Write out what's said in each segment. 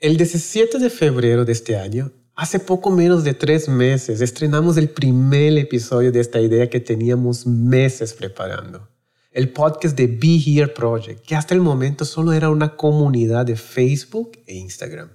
El 17 de febrero de este año, hace poco menos de tres meses, estrenamos el primer episodio de esta idea que teníamos meses preparando. El podcast de Be Here Project, que hasta el momento solo era una comunidad de Facebook e Instagram.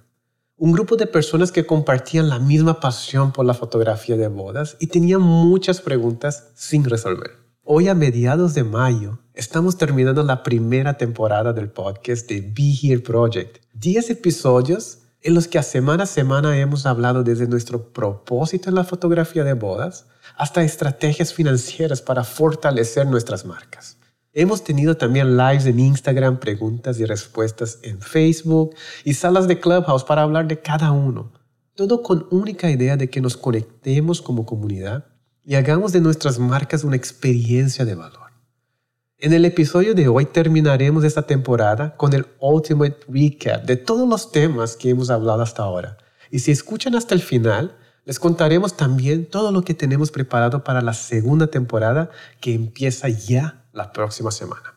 Un grupo de personas que compartían la misma pasión por la fotografía de bodas y tenían muchas preguntas sin resolver. Hoy a mediados de mayo estamos terminando la primera temporada del podcast de Be Here Project 10 episodios en los que a semana a semana hemos hablado desde nuestro propósito en la fotografía de bodas hasta estrategias financieras para fortalecer nuestras marcas. Hemos tenido también lives en Instagram, preguntas y respuestas en Facebook y salas de Clubhouse para hablar de cada uno. Todo con única idea de que nos conectemos como comunidad y hagamos de nuestras marcas una experiencia de valor. En el episodio de hoy terminaremos esta temporada con el Ultimate Recap de todos los temas que hemos hablado hasta ahora. Y si escuchan hasta el final, les contaremos también todo lo que tenemos preparado para la segunda temporada que empieza ya la próxima semana.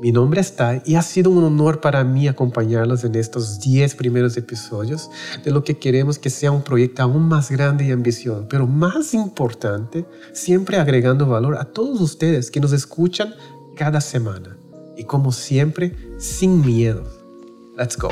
Mi nombre es Tai y ha sido un honor para mí acompañarlos en estos 10 primeros episodios de lo que queremos que sea un proyecto aún más grande y ambicioso, pero más importante, siempre agregando valor a todos ustedes que nos escuchan cada semana. Y como siempre, sin miedo. Let's go.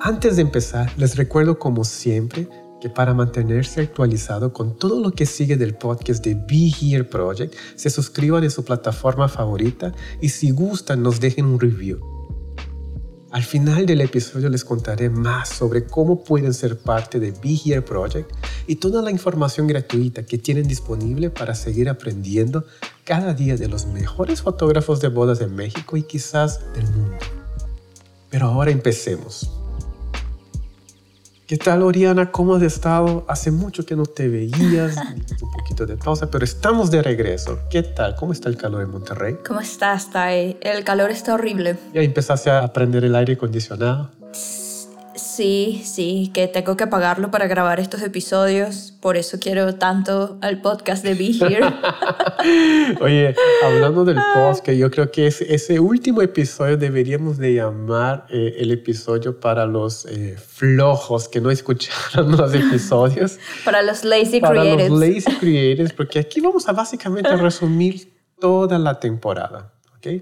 Antes de empezar, les recuerdo como siempre que para mantenerse actualizado con todo lo que sigue del podcast de Be Here Project, se suscriban en su plataforma favorita y si gustan nos dejen un review. Al final del episodio les contaré más sobre cómo pueden ser parte de Be Here Project y toda la información gratuita que tienen disponible para seguir aprendiendo cada día de los mejores fotógrafos de bodas de México y quizás del mundo. Pero ahora empecemos. ¿Qué tal, Oriana? ¿Cómo has estado? Hace mucho que no te veías, un poquito de pausa, pero estamos de regreso. ¿Qué tal? ¿Cómo está el calor en Monterrey? ¿Cómo estás, Tai? El calor está horrible. ¿Ya empezaste a aprender el aire acondicionado? Sí, sí, que tengo que pagarlo para grabar estos episodios. Por eso quiero tanto al podcast de Be Here. Oye, hablando del podcast, yo creo que ese, último episodio deberíamos de llamar eh, el episodio para los eh, flojos que no escucharon los episodios. para los lazy para creators. Para los lazy creators, porque aquí vamos a básicamente resumir toda la temporada.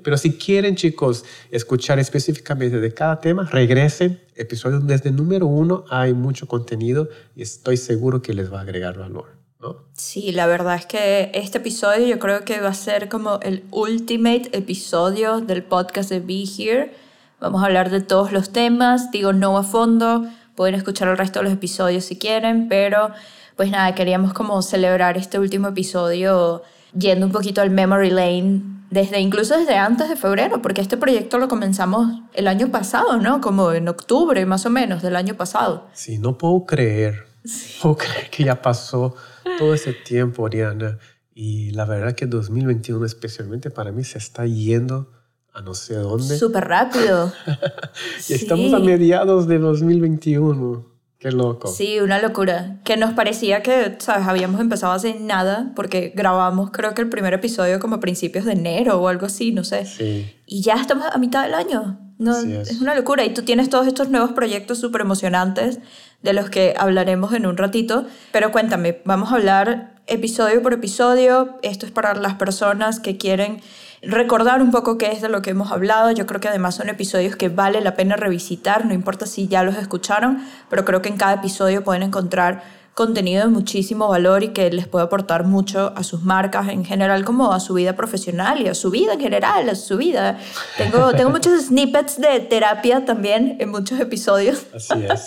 Pero si quieren, chicos, escuchar específicamente de cada tema, regresen. Episodio desde número uno, hay mucho contenido y estoy seguro que les va a agregar valor. ¿no? Sí, la verdad es que este episodio yo creo que va a ser como el ultimate episodio del podcast de Be Here. Vamos a hablar de todos los temas, digo no a fondo, pueden escuchar el resto de los episodios si quieren, pero pues nada, queríamos como celebrar este último episodio yendo un poquito al memory lane desde incluso desde antes de febrero, porque este proyecto lo comenzamos el año pasado, ¿no? Como en octubre más o menos del año pasado. Sí, no puedo creer, sí. puedo creer que ya pasó todo ese tiempo, Oriana. Y la verdad que 2021 especialmente para mí se está yendo a no sé dónde. Súper rápido. y estamos a mediados de 2021. Qué loco. Sí, una locura. Que nos parecía que, ¿sabes? Habíamos empezado hace nada, porque grabamos creo que el primer episodio como a principios de enero o algo así, no sé. Sí. Y ya estamos a mitad del año. No, es. es. una locura. Y tú tienes todos estos nuevos proyectos súper emocionantes de los que hablaremos en un ratito. Pero cuéntame, vamos a hablar episodio por episodio. Esto es para las personas que quieren recordar un poco qué es de lo que hemos hablado. Yo creo que además son episodios que vale la pena revisitar, no importa si ya los escucharon, pero creo que en cada episodio pueden encontrar contenido de muchísimo valor y que les puede aportar mucho a sus marcas en general como a su vida profesional y a su vida en general, a su vida. Tengo, tengo muchos snippets de terapia también en muchos episodios. Así es.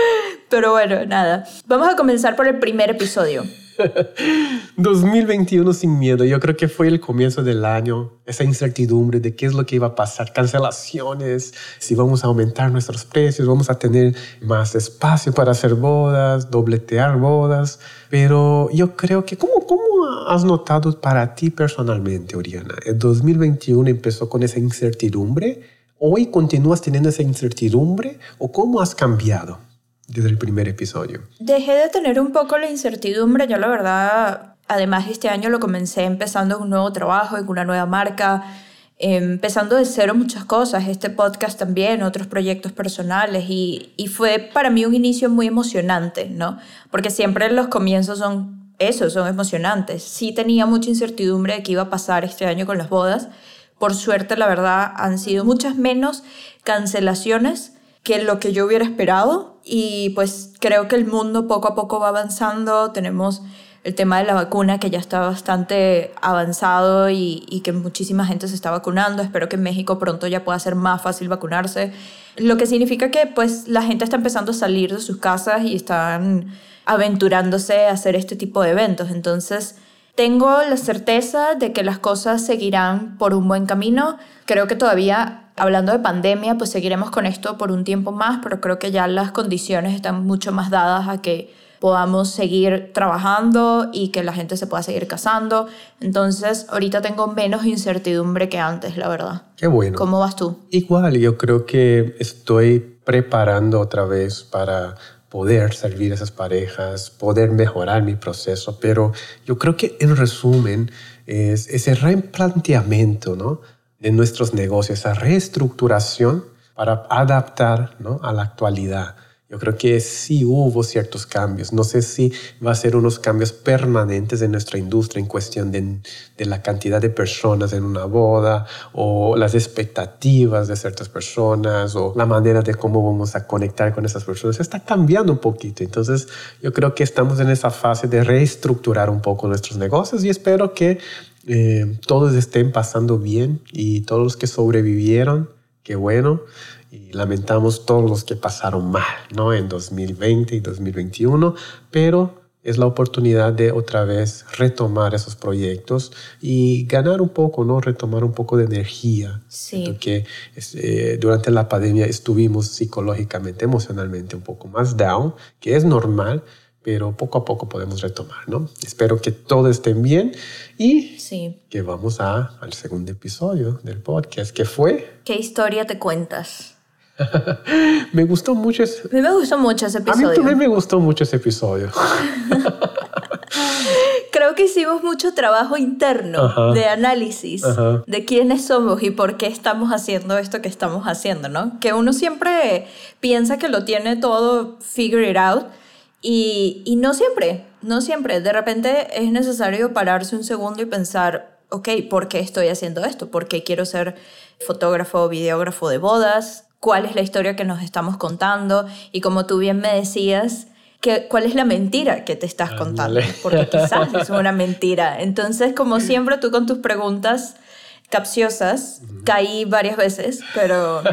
Pero bueno, nada. Vamos a comenzar por el primer episodio. 2021 sin miedo. Yo creo que fue el comienzo del año, esa incertidumbre de qué es lo que iba a pasar, cancelaciones, si vamos a aumentar nuestros precios, vamos a tener más espacio para hacer bodas, dobletear bodas. Pero yo creo que, ¿cómo, cómo has notado para ti personalmente, Oriana? El 2021 empezó con esa incertidumbre. ¿Hoy continúas teniendo esa incertidumbre o cómo has cambiado? Desde el primer episodio? Dejé de tener un poco la incertidumbre. Yo la verdad además este año lo comencé empezando un nuevo trabajo, en una nueva marca, empezando de cero muchas cosas, este podcast también, otros proyectos personales y, y fue para mí un inicio muy emocionante, ¿no? Porque siempre los comienzos son eso, son emocionantes. Sí tenía mucha incertidumbre de qué iba a pasar este año con las bodas. Por suerte, la verdad, han sido muchas menos cancelaciones que lo que yo hubiera esperado y pues creo que el mundo poco a poco va avanzando, tenemos el tema de la vacuna que ya está bastante avanzado y, y, que muchísima gente se está vacunando. Espero que en México pronto ya pueda ser más fácil vacunarse. Lo que significa que pues la gente está empezando a salir de sus casas y están aventurándose a hacer este tipo de eventos. Entonces, tengo la certeza de que las cosas seguirán por un buen camino. Creo que todavía, hablando de pandemia, pues seguiremos con esto por un tiempo más, pero creo que ya las condiciones están mucho más dadas a que podamos seguir trabajando y que la gente se pueda seguir casando. Entonces, ahorita tengo menos incertidumbre que antes, la verdad. Qué bueno. ¿Cómo vas tú? Igual, yo creo que estoy preparando otra vez para poder servir a esas parejas, poder mejorar mi proceso, pero yo creo que en resumen es ese replanteamiento ¿no? De nuestros negocios, esa reestructuración para adaptar ¿no? a la actualidad. Yo creo que sí hubo ciertos cambios. No sé si va a ser unos cambios permanentes en nuestra industria en cuestión de, de, la cantidad de personas en una boda o las expectativas de ciertas personas o la manera de cómo vamos a conectar con esas personas. Está cambiando un poquito. Entonces yo creo que estamos en esa fase de reestructurar un poco nuestros negocios y espero que eh, todos estén pasando bien y todos los que sobrevivieron, qué bueno y lamentamos todos los que pasaron mal, ¿no? En 2020 y 2021, pero es la oportunidad de otra vez retomar esos proyectos y ganar un poco, ¿no? Retomar un poco de energía. Sí. Porque eh, durante la pandemia estuvimos psicológicamente, emocionalmente un poco más down, que es normal, pero poco a poco podemos retomar, ¿no? Espero que todos estén bien y sí. que vamos a, al segundo episodio del podcast, que fue... ¿Qué historia te cuentas? me gustó mucho ese... A mí me gustó mucho ese episodio. A mí también me gustó mucho ese episodio. Creo que hicimos mucho trabajo interno de análisis de quiénes somos y por qué estamos haciendo esto que estamos haciendo, ¿no? Que uno siempre piensa que lo tiene todo figure it out y, y no siempre, no siempre. De repente es necesario pararse un segundo y pensar, ok, ¿por qué estoy haciendo esto? ¿Por qué quiero ser fotógrafo o videógrafo de bodas? cuál es la historia que nos estamos contando y como tú bien me decías, que, cuál es la mentira que te estás contando, porque quizás es una mentira. Entonces, como siempre, tú con tus preguntas capciosas, caí varias veces, pero,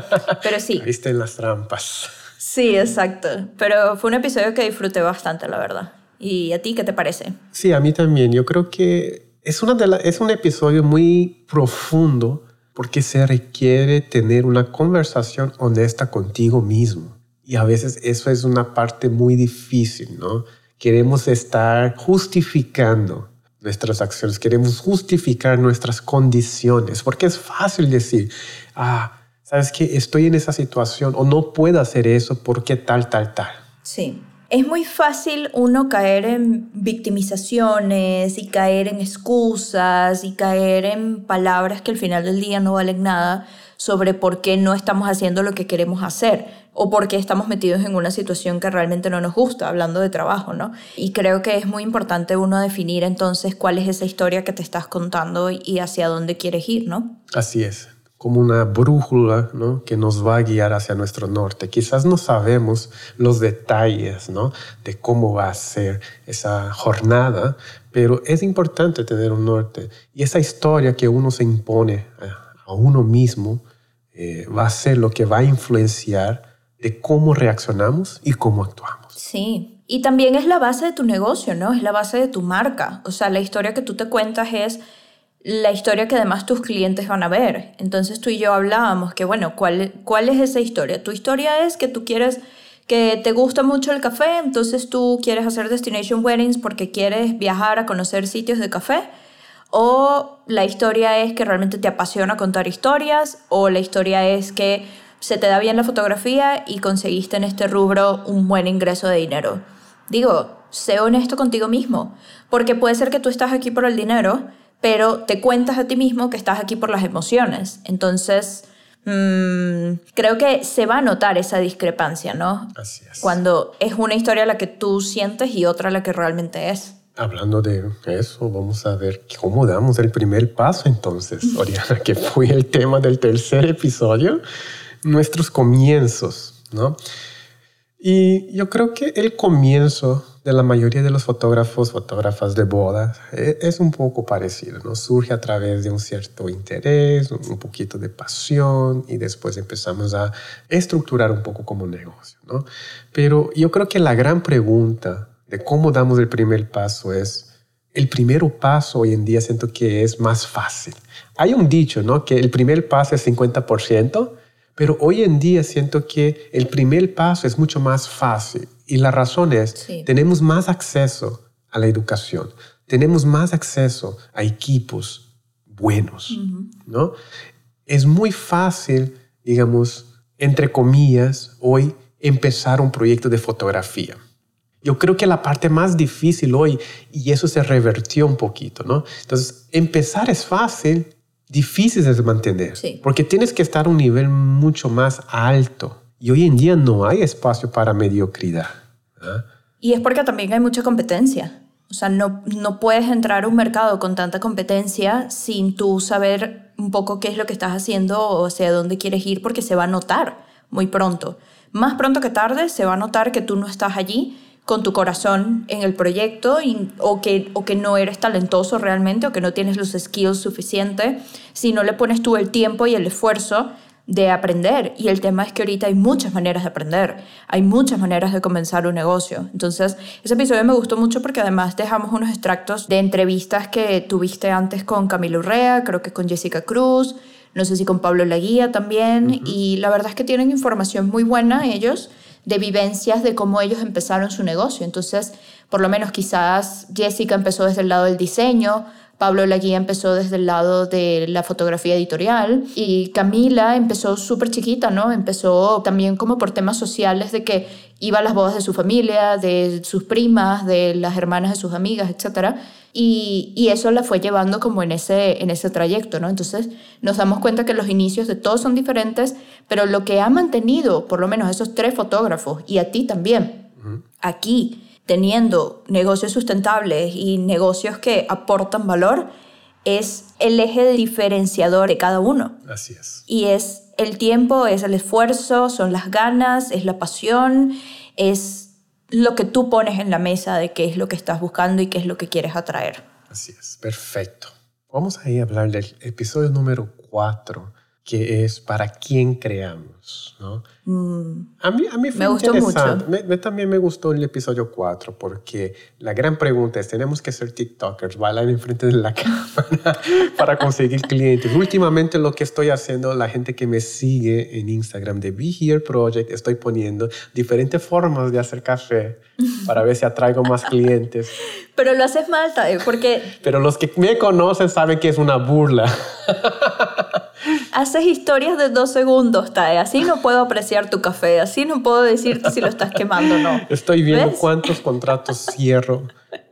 pero sí. Viste en las trampas. Sí, exacto. Pero fue un episodio que disfruté bastante, la verdad. ¿Y a ti qué te parece? Sí, a mí también. Yo creo que es, una de es un episodio muy profundo porque se requiere tener una conversación honesta contigo mismo. Y a veces eso es una parte muy difícil, ¿no? Queremos estar justificando nuestras acciones, queremos justificar nuestras condiciones, porque es fácil decir, ah, sabes que estoy en esa situación o no puedo hacer eso porque tal, tal, tal. Sí es muy fácil uno caer en victimizaciones y caer en excusas y caer en palabras que al final del día no valen nada sobre por qué no estamos haciendo lo que queremos hacer o por qué estamos metidos en una situación que realmente no nos gusta, hablando de trabajo, ¿no? Y creo que es muy importante uno definir entonces cuál es esa historia que te estás contando y hacia dónde quieres ir, ¿no? Así es como una brújula ¿no? que nos va a guiar hacia nuestro norte. Quizás no sabemos los detalles ¿no? de cómo va a ser esa jornada, pero es importante tener un norte. Y esa historia que uno se impone a, uno mismo eh, va a ser lo que va a influenciar de cómo reaccionamos y cómo actuamos. Sí, y también es la base de tu negocio, ¿no? Es la base de tu marca. O sea, la historia que tú te cuentas es la historia que además tus clientes van a ver. Entonces tú y yo hablábamos que, bueno, ¿cuál, ¿cuál es esa historia? Tu historia es que tú quieres, que te gusta mucho el café, entonces tú quieres hacer destination weddings porque quieres viajar a conocer sitios de café. O la historia es que realmente te apasiona contar historias. O la historia es que se te da bien la fotografía y conseguiste en este rubro un buen ingreso de dinero. Digo, sé honesto contigo mismo, porque puede ser que tú estás aquí por el dinero, pero te cuentas a ti mismo que estás aquí por las emociones. Entonces, mm, creo que se va a notar esa discrepancia, ¿no? Así es. Cuando es una historia la que tú sientes y otra la que realmente es. Hablando de eso, vamos a ver cómo damos el primer paso entonces, Oriana, que fue el tema del tercer episodio, nuestros comienzos, ¿no? Y yo creo que el comienzo de la mayoría de los fotógrafos, fotógrafas de bodas, e, es un poco parecido, ¿no? Surge a través de un cierto interés, un poquito de pasión y después empezamos a estructurar un poco como negocio, ¿no? Pero yo creo que la gran pregunta de cómo damos el primer paso es, el primer paso hoy en día siento que es más fácil. Hay un dicho, ¿no? Que el primer paso es 50%, pero hoy en día siento que el primer paso es mucho más fácil. Y la razón es, tenemos más acceso a la educación, tenemos más acceso a equipos buenos, ¿no? Es muy fácil, digamos, entre comillas, hoy empezar un proyecto de fotografía. Yo creo que la parte más difícil hoy, y eso se revertió un poquito, ¿no? Entonces, empezar es fácil, difícil de mantener, porque tienes que estar a un nivel mucho más alto. Y hoy en día no hay espacio para mediocridad. ¿ah? Y es porque también hay mucha competencia. O sea, no, no puedes entrar a un mercado con tanta competencia sin tú saber un poco qué es lo que estás haciendo o hacia dónde quieres ir, porque se va a notar muy pronto. Más pronto que tarde se va a notar que tú no estás allí con tu corazón en el proyecto o, que, o que no eres talentoso realmente o que no tienes los skills suficientes, si no le pones tú el tiempo y el esfuerzo de aprender. Y el tema es que ahorita hay muchas maneras de aprender, hay muchas maneras de comenzar un negocio. Entonces, ese episodio me gustó mucho porque además dejamos unos extractos de entrevistas que tuviste antes con Camilo Urrea, creo que con Jessica Cruz, no sé si con Pablo Laguía también. Y la verdad es que tienen información muy buena ellos de vivencias de cómo ellos empezaron su negocio. Entonces, por lo menos quizás Jessica empezó desde el lado del diseño, Pablo Laguía empezó desde el lado de la fotografía editorial y Camila empezó súper chiquita, ¿no? Empezó también como por temas sociales de que iba a las bodas de su familia, de sus primas, de las hermanas de sus amigas, etc. Y, y, eso la fue llevando como en ese, en ese trayecto, ¿no? Entonces nos damos cuenta que los inicios de todos son diferentes, pero lo que ha mantenido, por lo menos esos tres fotógrafos, y a ti también, aquí, teniendo negocios sustentables y negocios que aportan valor, es el eje diferenciador de cada uno. Así es. Y es el tiempo, es el esfuerzo, son las ganas, es la pasión, es lo que tú pones en la mesa de qué es lo que estás buscando y qué es lo que quieres atraer. Así es, perfecto. Vamos a ir a hablar del episodio número 4 que es para quién creamos, ¿no? Mm. A mí, a mí fue me gustó mucho. Me, también me gustó el episodio 4 porque la gran pregunta es, ¿tenemos que ser TikTokers, bailar enfrente de la cámara para conseguir clientes? Últimamente lo que estoy haciendo, la gente que me sigue en Instagram de Be Here Project, estoy poniendo diferentes formas de hacer café para ver si atraigo más clientes. Pero lo haces mal, porque... Pero los que me conocen saben que es una burla. Haces historias de dos segundos, Tae. Así no puedo apreciar tu café. Así no puedo decirte si lo estás quemando o no. Estoy viendo cuántos contratos cierro,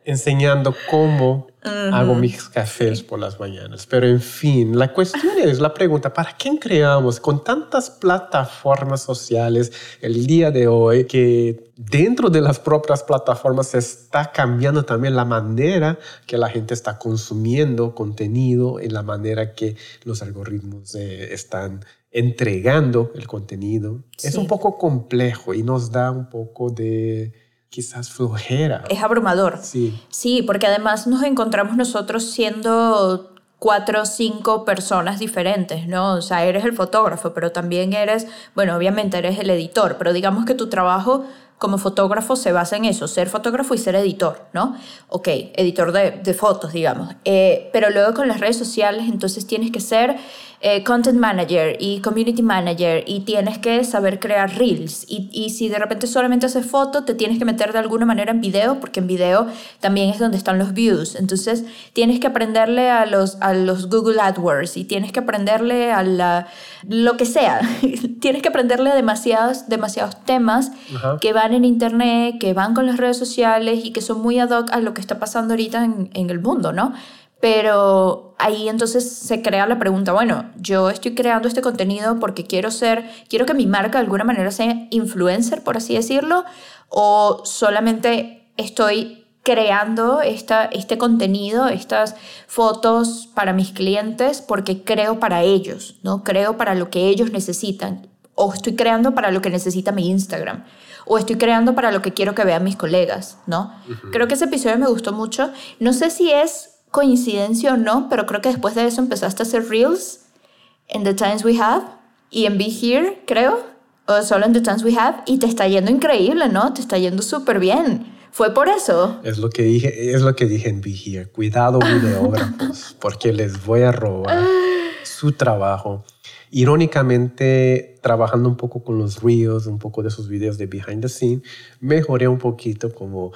enseñando cómo hago mis cafés por las mañanas. Pero en fin, la cuestión es la pregunta, ¿para quién creamos con tantas plataformas sociales el día de hoy que dentro de las propias plataformas se está cambiando también la manera que la gente está consumiendo contenido y la manera que los algoritmos eh, están entregando el contenido? Es un poco complejo y nos da un poco de quizás flojera. Es abrumador. Sí. Sí, porque además nos encontramos nosotros siendo cuatro o cinco personas diferentes, ¿no? O sea, eres el fotógrafo, pero también eres, bueno, obviamente eres el editor, pero digamos que tu trabajo como fotógrafo se basa en eso, ser fotógrafo y ser editor, ¿no? Ok, editor de, de fotos, digamos. Eh, pero luego con las redes sociales, entonces tienes que ser eh, content manager y community manager y tienes que saber crear reels y, y, si de repente solamente haces foto, te tienes que meter de alguna manera en video porque en video también es donde están los views. Entonces tienes que aprenderle a los, a los Google AdWords y tienes que aprenderle a la, lo que sea. tienes que aprenderle a demasiados, demasiados temas que van en internet, que van con las redes sociales y que son muy ad hoc a lo que está pasando ahorita en, en el mundo, ¿no? Pero ahí entonces se crea la pregunta, bueno, yo estoy creando este contenido porque quiero ser, quiero que mi marca de alguna manera sea influencer, por así decirlo, o solamente estoy creando esta, este contenido, estas fotos para mis clientes porque creo para ellos, ¿no? Creo para lo que ellos necesitan. O estoy creando para lo que necesita mi Instagram. O estoy creando para lo que quiero que vean mis colegas, ¿no? Creo que ese episodio me gustó mucho. No sé si es coincidencia o no, pero creo que después de eso empezaste a hacer reels en The Times We Have y en Be Here, creo, o solo en The Times We Have, y te está yendo increíble, ¿no? Te está yendo súper bien. ¿Fue por eso? Es lo que dije, es lo que dije en Be Here. Cuidado, videógrafos, porque les voy a robar su trabajo. Irónicamente, trabajando un poco con los reels, un poco de sus videos de behind the scene, mejoré un poquito como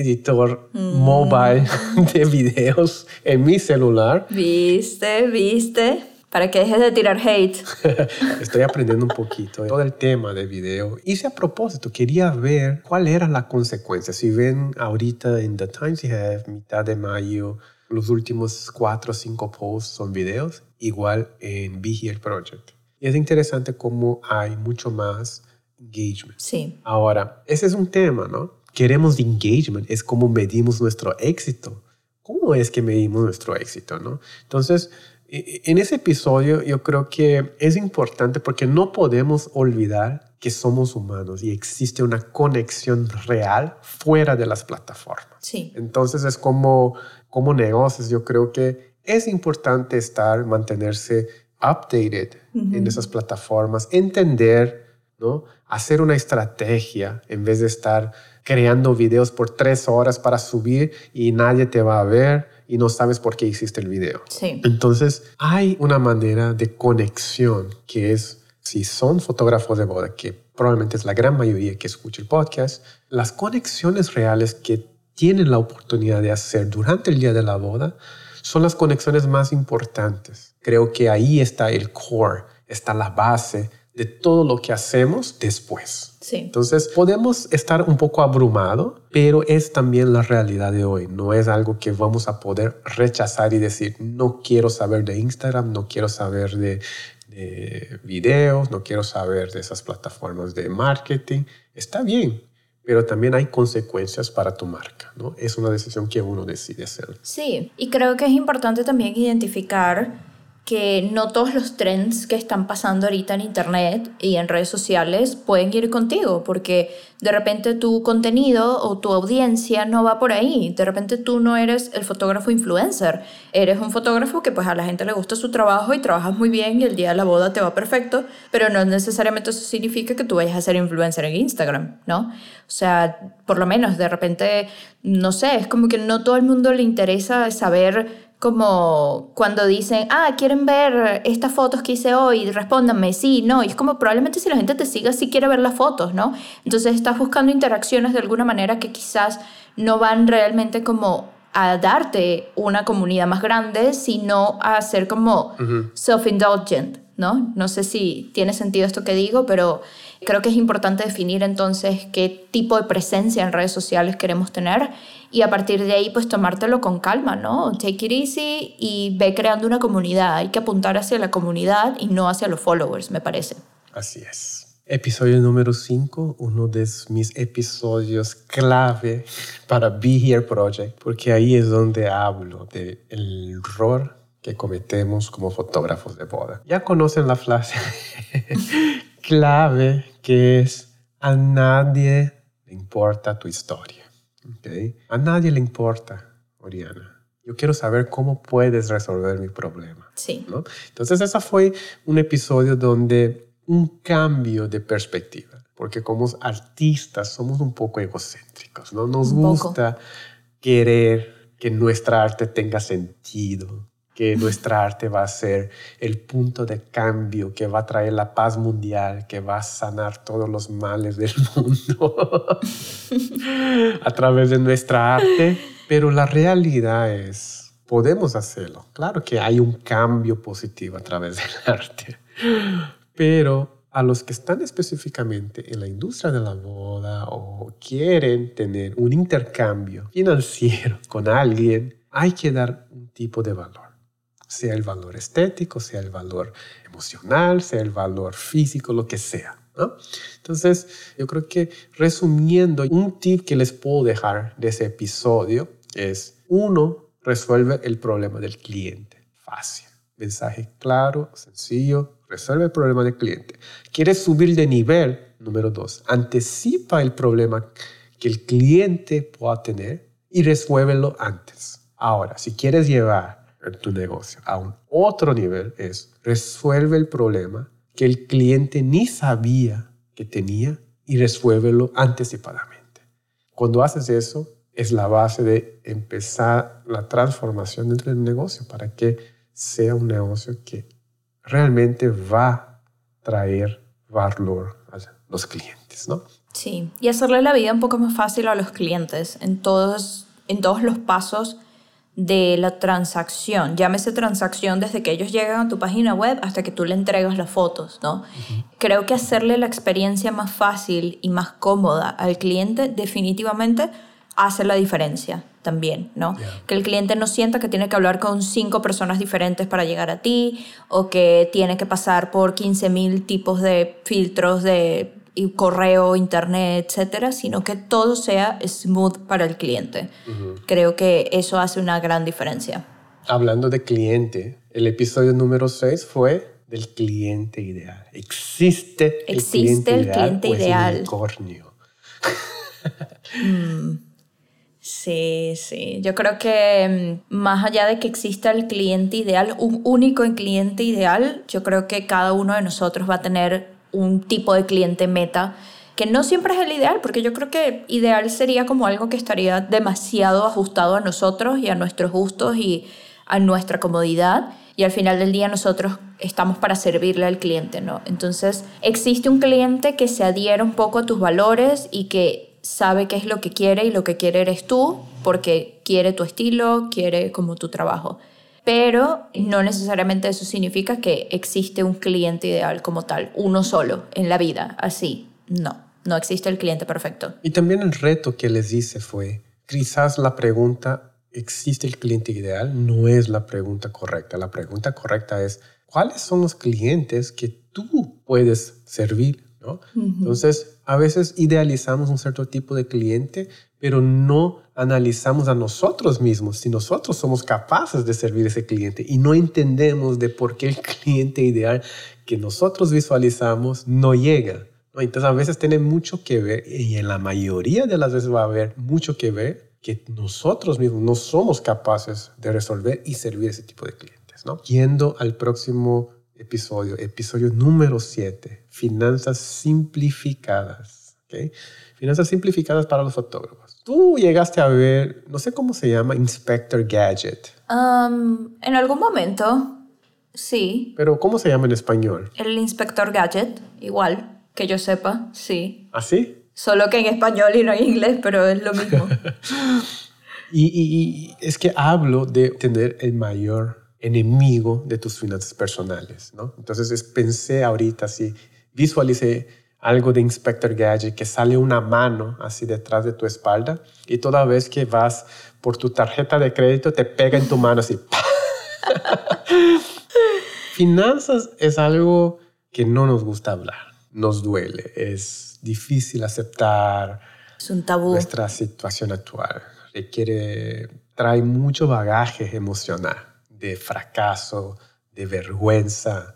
editor mm. mobile de videos en mi celular. Viste, viste. Para que dejes de tirar hate. Estoy aprendiendo un poquito todo el tema de video. Hice a propósito, quería ver cuál era la consecuencia. Si ven ahorita en The Times You Have, mitad de mayo, los últimos cuatro o cinco posts son videos, igual en Be Here Project. Y es interesante cómo hay mucho más engagement. Sí. Ahora, ese es un tema, ¿no? Queremos engagement, es como medimos nuestro éxito. ¿Cómo es que medimos nuestro éxito? ¿no? Entonces, e, e, en ese episodio yo creo que es importante porque no podemos olvidar que somos humanos y existe una conexión real fuera de las plataformas. Sí. Entonces es como, como negocios, yo creo que es importante estar, mantenerse updated en esas plataformas, entender, ¿no? hacer una estrategia en vez de estar creando videos por tres horas para subir y nadie te va a ver y no sabes por qué hiciste el video. Sí. Entonces, hay una manera de conexión que es, si son fotógrafos de boda, que probablemente es la gran mayoría que escucha el podcast, las conexiones reales que tienen la oportunidad de hacer durante el día de la boda son las conexiones más importantes. Creo que ahí está el core, está la base de todo lo que hacemos después. Sí. Entonces podemos estar un poco abrumado, pero es también la realidad de hoy. No es algo que vamos a poder rechazar y decir, no quiero saber de Instagram, no quiero saber de, de videos, no quiero saber de esas plataformas de marketing. Está bien, pero también hay consecuencias para tu marca, ¿no? Es una decisión que uno decide hacer. Sí, y creo que es importante también identificar que no todos los trends que están pasando ahorita en internet y en redes sociales pueden ir contigo, porque de repente tu contenido o tu audiencia no va por ahí, de repente tú no eres el fotógrafo influencer, eres un fotógrafo que pues a la gente le gusta su trabajo y trabajas muy bien y el día de la boda te va perfecto, pero no necesariamente eso significa que tú vayas a ser influencer en Instagram, ¿no? O sea, por lo menos de repente, no sé, es como que no todo el mundo le interesa saber como cuando dicen, ah, quieren ver estas fotos que hice hoy, respóndanme, sí, no, y es como probablemente si la gente te siga, sí quiere ver las fotos, ¿no? Entonces estás buscando interacciones de alguna manera que quizás no van realmente como a darte una comunidad más grande, sino a ser como self-indulgent, ¿no? No sé si tiene sentido esto que digo, pero creo que es importante definir entonces qué tipo de presencia en redes sociales queremos tener y a partir de ahí pues tomártelo con calma, ¿no? Take it easy y ve creando una comunidad. Hay que apuntar hacia la comunidad y no hacia los followers, me parece. Así es. Episodio número 5, uno de mis episodios clave para Be Here Project, porque ahí es donde hablo del error que cometemos como fotógrafos de boda. Ya conocen la frase clave que es a nadie le importa tu historia. Okay. A nadie le importa, Oriana. Yo quiero saber cómo puedes resolver mi problema. Sí. ¿no? Entonces, ese fue un episodio donde un cambio de perspectiva, porque como artistas somos un poco egocéntricos, ¿no? Nos gusta querer que nuestra arte tenga sentido, que nuestra arte va a ser el punto de cambio que va a traer la paz mundial, que va a sanar todos los males del mundo a través de nuestra arte. Pero la realidad es, podemos hacerlo. Claro que hay un cambio positivo a través del arte. Pero a los que están específicamente en la industria de la moda o quieren tener un intercambio financiero con alguien, hay que dar un tipo de valor sea el valor estético, sea el valor emocional, sea el valor físico, lo que sea. Entonces, yo creo que resumiendo, un tip que les puedo dejar de ese episodio es, uno, resuelve el problema del cliente. Fácil. Mensaje claro, sencillo, resuelve el problema del cliente. ¿Quieres subir de nivel? Número dos, anticipa el problema que el cliente pueda tener y resuélvelo antes. Ahora, si quieres llevar tu negocio a un otro nivel es resuelve el problema que el cliente ni sabía que tenía y resuélvelo anticipadamente. Cuando haces eso, es la base de empezar la transformación dentro del negocio para que sea un negocio que realmente va a traer valor a los clientes, ¿no? Sí, y hacerle la vida un poco más fácil a los clientes en todos, en todos los pasos de la transacción. Llámese transacción desde que ellos llegan a tu página web hasta que tú le entregas las fotos, ¿no? Creo que hacerle la experiencia más fácil y más cómoda al cliente definitivamente hace la diferencia también, ¿no? Que el cliente no sienta que tiene que hablar con cinco personas diferentes para llegar a ti o que tiene que pasar por 15.000 tipos de filtros de correo, internet, etcétera, sino que todo sea smooth para el cliente. Creo que eso hace una gran diferencia. Hablando de cliente, el episodio número 6 fue del cliente ideal. ¿Existe, ¿Existe el cliente ideal? El unicornio? Mm, sí, sí. Yo creo que mm, más allá de que exista el cliente ideal, un único cliente ideal, yo creo que cada uno de nosotros va a tener un tipo de cliente meta que no siempre es el ideal, porque yo creo que ideal sería como algo que estaría demasiado ajustado a nosotros y a nuestros gustos y a nuestra comodidad. Y al final del día nosotros estamos para servirle al cliente, ¿no? Entonces, existe un cliente que se adhiera un poco a tus valores y que sabe qué es lo que quiere y lo que quiere eres tú, porque quiere tu estilo, quiere como tu trabajo pero no necesariamente eso significa que existe un cliente ideal como tal, uno solo en la vida, así. No, no existe el cliente perfecto. Y también el reto que les hice fue, quizás la pregunta, ¿existe el cliente ideal? No es la pregunta correcta. La pregunta correcta es, ¿cuáles son los clientes que tú puedes servir? ¿No? Entonces, a veces idealizamos un cierto tipo de cliente, pero no analizamos a nosotros mismos si nosotros somos capaces de servir a ese cliente y no entendemos de por qué el cliente ideal que nosotros visualizamos no llega. Entonces a veces tiene mucho que ver y en la mayoría de las veces va a haber mucho que ver que nosotros mismos no somos capaces de resolver y servir a ese tipo de clientes. ¿no? Yendo al próximo episodio, episodio número 7, finanzas simplificadas. ¿okay? Finanzas simplificadas para los fotógrafos. Tú llegaste a ver, no sé cómo se llama, Inspector Gadget. Um, en algún momento, sí. Pero ¿cómo se llama en español? El Inspector Gadget, igual, que yo sepa, sí. ¿Ah, sí? Solo que en español y no en inglés, pero es lo mismo. y, y, es que hablo de tener el mayor enemigo de tus finanzas personales, ¿no? Entonces pensé ahorita, sí, visualicé algo de Inspector Gadget, que sale una mano así detrás de tu espalda y toda vez que vas por tu tarjeta de crédito te pega en tu mano así. Finanzas es algo que no nos gusta hablar, nos duele, es difícil aceptar es un tabú. nuestra situación actual. Requiere, trae mucho bagaje emocional de fracaso, de vergüenza,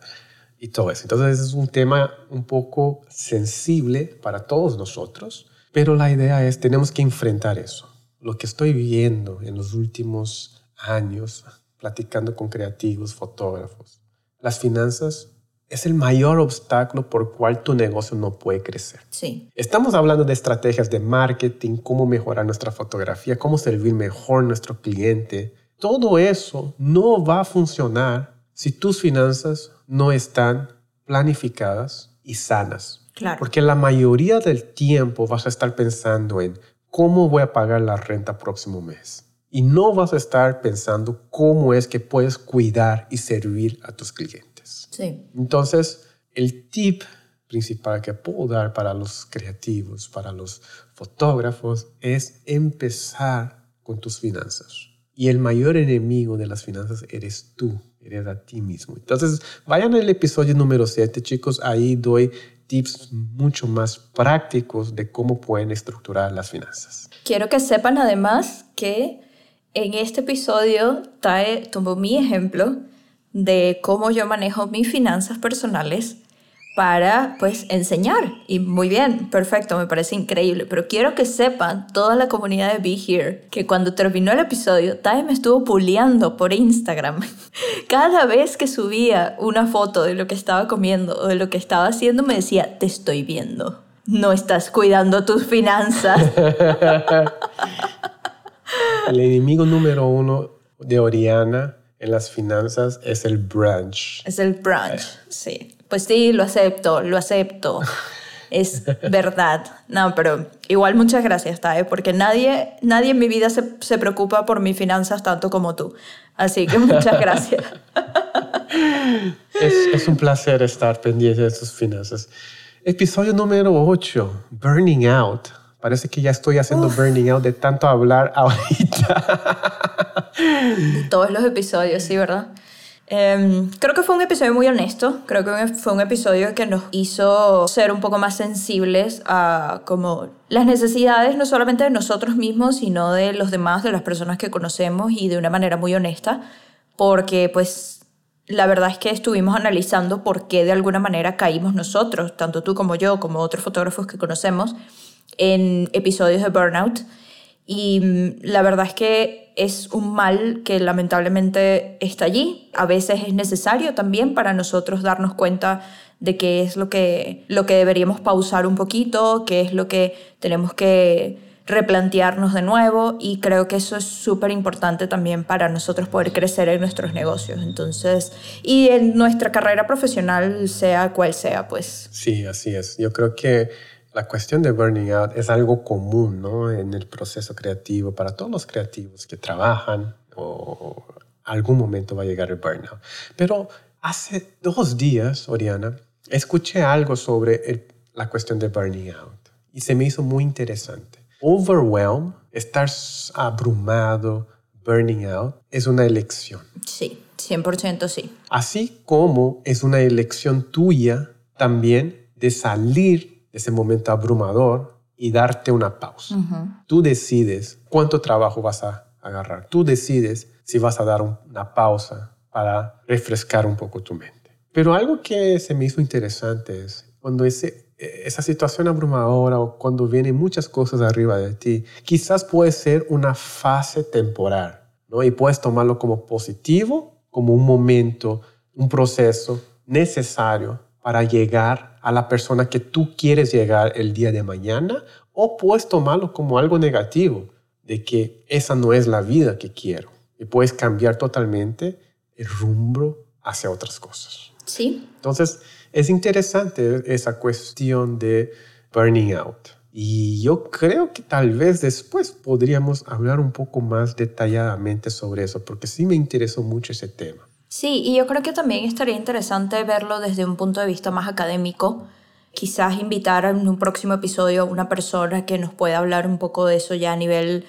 y todo eso. Entonces es un tema un poco sensible para todos nosotros, pero la idea es, tenemos que enfrentar eso. Lo que estoy viendo en los últimos años, platicando con creativos, fotógrafos, las finanzas es el mayor obstáculo por cual tu negocio no puede crecer. Sí. Estamos hablando de estrategias de marketing, cómo mejorar nuestra fotografía, cómo servir mejor a nuestro cliente, todo eso no va a funcionar si tus finanzas no están planificadas y sanas. Claro. Porque la mayoría del tiempo vas a estar pensando en cómo voy a pagar la renta próximo mes. Y no vas a estar pensando cómo es que puedes cuidar y servir a tus clientes. Sí. Entonces, el tip principal que puedo dar para los creativos, para los fotógrafos, es empezar con tus finanzas. Y el mayor enemigo de las finanzas eres tú, eres a ti mismo. Entonces, vayan al episodio número 7, chicos, ahí doy tips mucho más prácticos de cómo pueden estructurar las finanzas. Quiero que sepan además que en este episodio Tae tomó mi ejemplo de cómo yo manejo mis finanzas personales para pues enseñar. Y muy bien, perfecto, me parece increíble. Pero quiero que sepan, toda la comunidad de Be Here, que cuando terminó el episodio, Tai me estuvo puleando por Instagram. Cada vez que subía una foto de lo que estaba comiendo o de lo que estaba haciendo, me decía, te estoy viendo. No estás cuidando tus finanzas. el enemigo número uno de Oriana en las finanzas es el brunch. Es el brunch, sí pues sí, lo acepto, lo acepto. Es verdad. No, pero igual muchas gracias, Tae, porque nadie, nadie en mi vida se, se preocupa por mis finanzas tanto como tú. Así que muchas gracias. Es, es, un placer estar pendiente de tus finanzas. Episodio número 8, Burning Out. Parece que ya estoy haciendo burning out de tanto hablar ahorita. Todos los episodios, sí, ¿verdad? Em, creo que fue un episodio muy honesto, creo que fue un episodio que nos hizo ser un poco más sensibles a como las necesidades no solamente de nosotros mismos, sino de los demás, de las personas que conocemos y de una manera muy honesta, porque pues la verdad es que estuvimos analizando por qué de alguna manera caímos nosotros, tanto tú como yo, como otros fotógrafos que conocemos, en episodios de burnout. Y mm, la verdad es que es un mal que lamentablemente está allí. A veces es necesario también para nosotros darnos cuenta de qué es lo que, lo que deberíamos pausar un poquito, qué es lo que tenemos que replantearnos de nuevo y creo que eso es súper importante también para nosotros poder crecer en nuestros negocios. Entonces, y en nuestra carrera profesional, sea cual sea, pues. Sí, así es. Yo creo que la cuestión de burning out es algo común ¿no? en el proceso creativo para todos los creativos que trabajan o algún momento va a llegar el burnout. Pero hace dos días, Oriana, escuché algo sobre la cuestión de burning out y se me hizo muy interesante. Overwhelm, estar abrumado, burning out, es una elección. Sí, 100% sí. Así como es una elección tuya también de salir ese momento abrumador y darte una pausa. Tú decides cuánto trabajo vas a agarrar. Tú decides si vas a dar una pausa para refrescar un poco tu mente. Pero algo que se me hizo interesante es cuando ese, esa situación abrumadora o cuando vienen muchas cosas arriba de ti, quizás puede ser una fase temporal, ¿no? Y puedes tomarlo como positivo, como un momento, un proceso necesario para llegar a la persona que tú quieres llegar el día de mañana o puedes tomarlo como algo negativo, de que esa no es la vida que quiero y puedes cambiar totalmente el rumbo hacia otras cosas. Sí. Entonces, es interesante esa cuestión de burning out. Y yo creo que tal vez después podríamos hablar un poco más detalladamente sobre eso, porque sí me interesó mucho ese tema. Sí, y yo creo que también estaría interesante verlo desde un punto de vista más académico. Quizás invitar en un próximo episodio a una persona que nos pueda hablar un poco de eso ya a nivel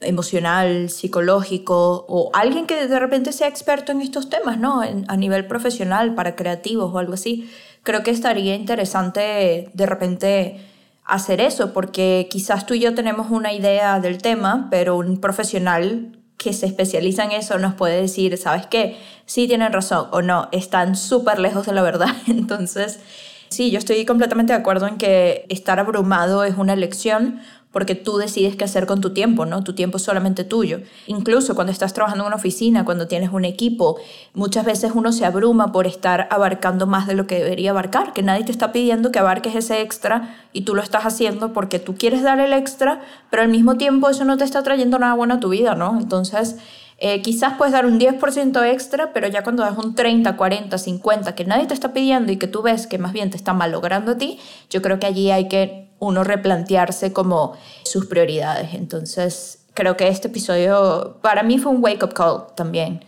emocional, psicológico, o alguien que de repente sea experto en estos temas, ¿no? a nivel profesional, para creativos o algo así. Creo que estaría interesante de repente hacer eso, porque quizás tú y yo tenemos una idea del tema, pero un profesional que se especializa en eso nos puede decir, ¿sabes qué? Sí tienen razón o no, están súper lejos de la verdad. Entonces, sí, yo estoy completamente de acuerdo en que estar abrumado es una elección porque tú decides qué hacer con tu tiempo, ¿no? Tu tiempo es solamente tuyo. Incluso cuando estás trabajando en una oficina, cuando tienes un equipo, muchas veces uno se abruma por estar abarcando más de lo que debería abarcar, que nadie te está pidiendo que abarques ese extra y tú lo estás haciendo porque tú quieres dar el extra, pero al mismo tiempo eso no te está trayendo nada bueno a tu vida, ¿no? Entonces, Eh, quizás puedes dar un 10% extra, pero ya cuando das un 30, 40, 50 que nadie te está pidiendo y que tú ves que más bien te está malogrando a ti, yo creo que allí hay que uno replantearse como sus prioridades. Entonces, creo que este episodio para mí fue un wake-up call también.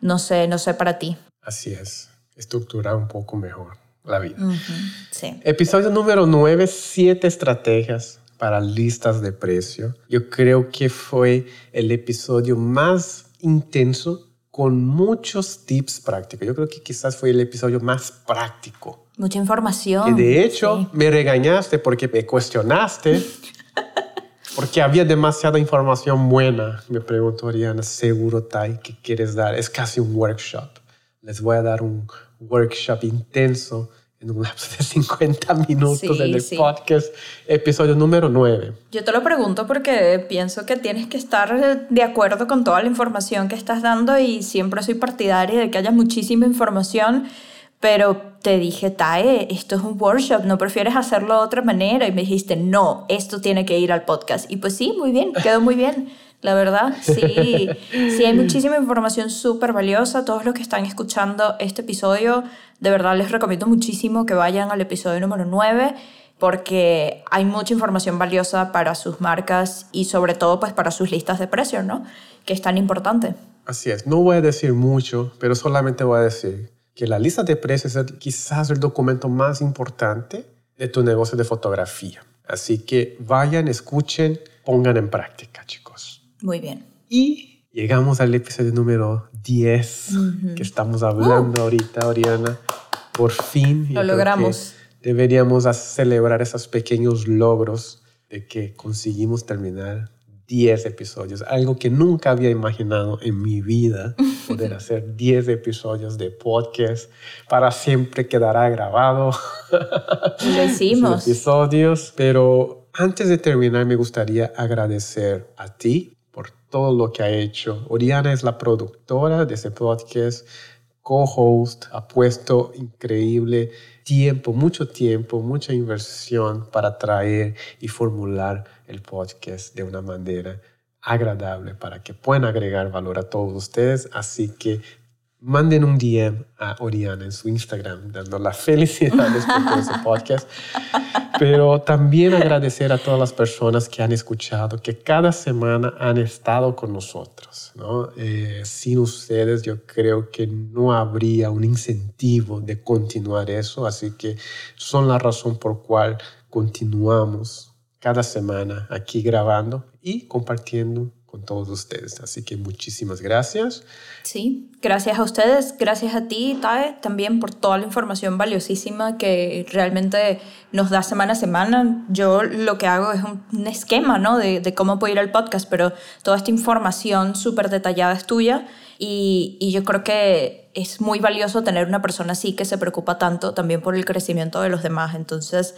No sé, no sé para ti. Así es, estructurar un poco mejor la vida. sí. Episodio número 9, siete estrategias para listas de precio. Yo creo que fue el episodio más intenso con muchos tips prácticos. Yo creo que quizás fue el episodio más práctico. Mucha información. Que de hecho me regañaste porque me cuestionaste. porque había demasiada información buena. Me preguntó Ariana, seguro, Tai, ¿qué quieres dar? Es casi un workshop. Les voy a dar un workshop intenso en un lapso de 50 minutos en el podcast, episodio número 9. Yo te lo pregunto porque pienso que tienes que estar de acuerdo con toda la información que estás dando y siempre soy partidaria de que haya muchísima información, pero te dije, Tae, esto es un workshop, ¿no prefieres hacerlo de otra manera? Y me dijiste, no, esto tiene que ir al podcast. Y pues sí, muy bien, quedó muy bien. La verdad, sí, sí hay muchísima información súper valiosa. Todos los que están escuchando este episodio, de verdad les recomiendo muchísimo que vayan al episodio número 9 porque hay mucha información valiosa para sus marcas y sobre todo pues para sus listas de precios, ¿no? Que es tan importante. Así es, no voy a decir mucho, pero solamente voy a decir que la lista de precios es quizás el documento más importante de tu negocio de fotografía. Así que vayan, escuchen, pongan en práctica, chicos. Muy bien. Y llegamos al episodio número 10 que estamos hablando uh. ahorita, Oriana. Por fin. Lo logramos. Deberíamos celebrar esos pequeños logros de que conseguimos terminar 10 episodios, algo que nunca había imaginado en mi vida, poder hacer 10 episodios de podcast, para siempre quedará grabado. Lo hicimos. episodios, pero antes de terminar me gustaría agradecer a ti todo lo que ha hecho. Oriana es la productora de ese podcast, co-host, ha puesto increíble tiempo, mucho tiempo, mucha inversión para traer y formular el podcast de una manera agradable para que puedan agregar valor a todos ustedes. Así que manden un DM a Oriana en su Instagram dando las felicidades por ese podcast. Pero también agradecer a todas las personas que han escuchado, que cada semana han estado con nosotros. ¿no? Eh, sin ustedes yo creo que no habría un incentivo de continuar eso, así que son la razón por cual continuamos cada semana aquí grabando y compartiendo con todos ustedes. Así que muchísimas gracias. Sí, gracias a ustedes, gracias a ti, Tae, también por toda la información valiosísima que realmente nos da semana a semana. Yo lo que hago es un, esquema, ¿no? De, de, cómo puedo ir al podcast, pero toda esta información súper detallada es tuya y, y yo creo que es muy valioso tener una persona así que se preocupa tanto también por el crecimiento de los demás. Entonces,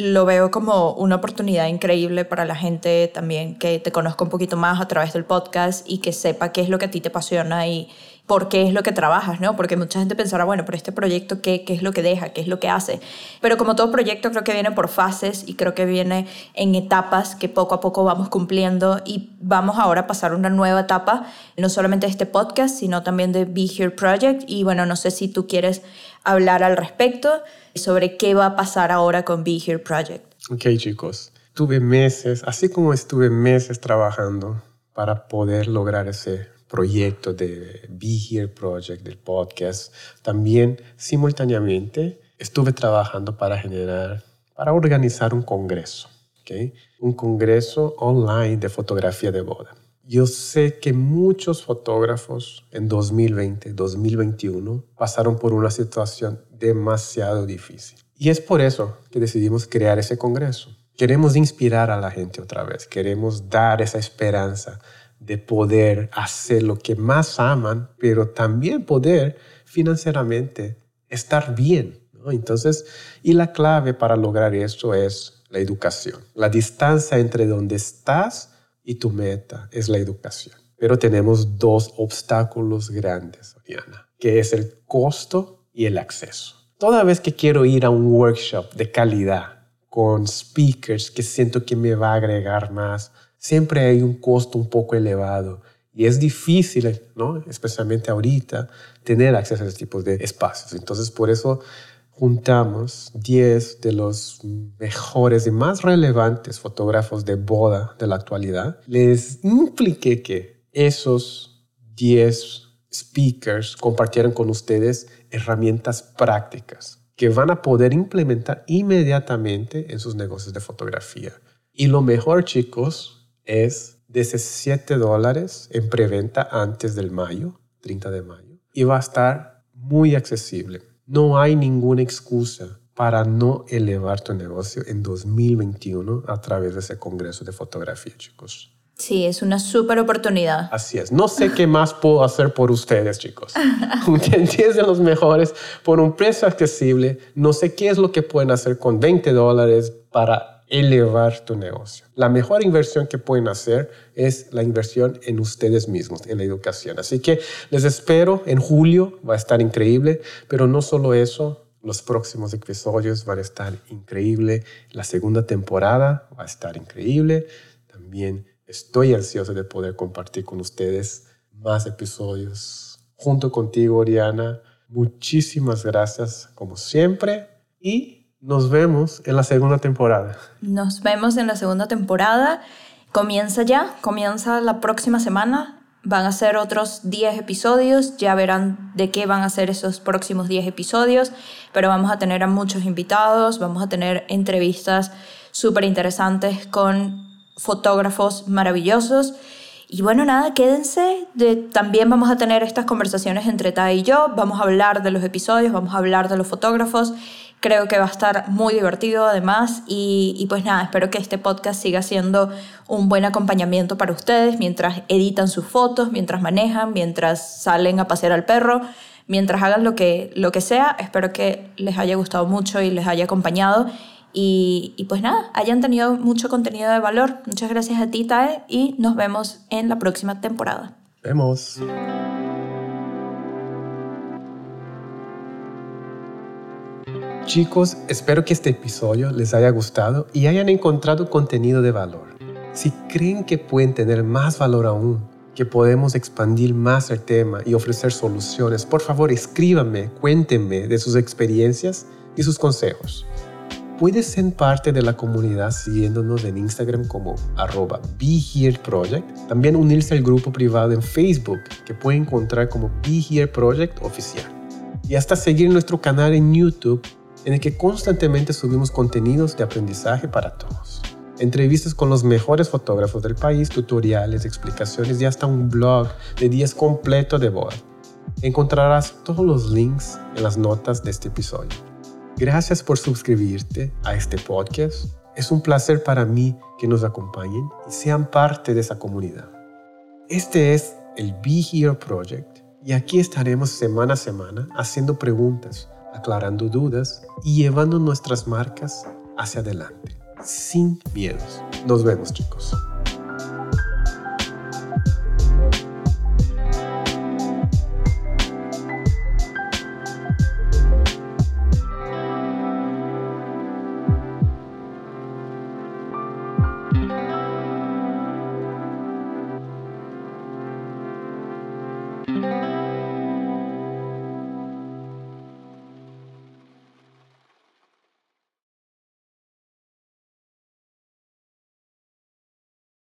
lo veo como una oportunidad increíble para la gente también que te conozca un poquito más a través del podcast y que sepa qué es lo que a ti te apasiona y por qué es lo que trabajas, ¿no? Porque mucha gente pensará, bueno, pero este proyecto, ¿qué, ¿qué es lo que deja? ¿Qué es lo que hace? Pero como todo proyecto, creo que viene por fases y creo que viene en etapas que poco a poco vamos cumpliendo y vamos ahora a pasar una nueva etapa, no solamente de este podcast, sino también de Be Here Project. Y bueno, no sé si tú quieres hablar al respecto sobre qué va a pasar ahora con Be Here Project. Ok, chicos. Tuve meses, así como estuve meses trabajando para poder lograr ese proyecto de Be Here Project, del podcast, también simultáneamente estuve trabajando para generar, para organizar un congreso, ¿okay? un congreso online de fotografía de boda. Yo sé que muchos fotógrafos en 2020, 2021 pasaron por una situación demasiado difícil. Y es por eso que decidimos crear ese congreso. Queremos inspirar a la gente otra vez, queremos dar esa esperanza de poder hacer lo que más aman, pero también poder financieramente estar bien. Entonces, y la clave para lograr eso es la educación. La distancia entre donde estás y tu meta es la educación. Pero tenemos dos obstáculos grandes, Oriana, que es el costo y el acceso. Toda vez que quiero ir a un workshop de calidad con speakers que siento que me va a agregar más, siempre hay un costo un poco elevado. Y es difícil, ¿no? especialmente ahorita, tener acceso a ese tipo de espacios. Entonces, por eso juntamos 10 de los mejores y más relevantes fotógrafos de boda de la actualidad. Les impliqué que esos 10 speakers compartieran con ustedes herramientas prácticas que van a poder implementar inmediatamente en sus negocios de fotografía. Y lo mejor, chicos, es 17 dólares en preventa antes del mayo, 30 de mayo. Y va a estar muy accesible. No hay ninguna excusa para no elevar tu negocio en 2021 a través de ese congreso de fotografía, chicos. Sí, es una súper oportunidad. Así es. No sé qué más puedo hacer por ustedes, chicos. 10 de los mejores por un precio accesible. No sé qué es lo que pueden hacer con 20 dólares para elevar tu negocio. La mejor inversión que pueden hacer es la inversión en ustedes mismos, en la educación. Así que les espero en julio, va a estar increíble, pero no solo eso, los próximos episodios van a estar increíble, la segunda temporada va a estar increíble, también Estoy ansioso de poder compartir con ustedes más episodios junto contigo, Oriana. Muchísimas gracias como siempre y nos vemos en la segunda temporada. Nos vemos en la segunda temporada. Comienza ya, comienza la próxima semana. Van a ser otros 10 episodios, ya verán de qué van a ser esos próximos 10 episodios, pero vamos a tener a muchos invitados, vamos a tener entrevistas súper interesantes con fotógrafos maravillosos. Y bueno, nada, quédense. De, también vamos a tener estas conversaciones entre Tai y yo. Vamos a hablar de los episodios, vamos a hablar de los fotógrafos. Creo que va a estar muy divertido además. Y, y pues nada, espero que este podcast siga siendo un buen acompañamiento para ustedes mientras editan sus fotos, mientras manejan, mientras salen a pasear al perro, mientras hagan lo que, lo que sea. Espero que les haya gustado mucho y les haya acompañado. Y, pues nada, hayan tenido mucho contenido de valor. Muchas gracias a ti, Tae, y nos vemos en la próxima temporada. Vemos. Chicos, espero que este episodio les haya gustado y hayan encontrado contenido de valor. Si creen que pueden tener más valor aún, que podemos expandir más el tema y ofrecer soluciones, por favor escríbanme, cuéntenme de sus experiencias y sus consejos. Puedes ser parte de la comunidad siguiéndonos en Instagram como arroba BeHereProject. También unirse al grupo privado en Facebook que puede encontrar como Be Here Project Oficial. Y hasta seguir nuestro canal en YouTube en el que constantemente subimos contenidos de aprendizaje para todos. Entrevistas con los mejores fotógrafos del país, tutoriales, explicaciones y hasta un blog de días completo de boda. Encontrarás todos los links en las notas de este episodio. Gracias por suscribirte a este podcast. Es un placer para mí que nos acompañen y sean parte de esa comunidad. Este es el Be Here Project y aquí estaremos semana a semana haciendo preguntas, aclarando dudas y llevando nuestras marcas hacia adelante, sin miedos. Nos vemos chicos.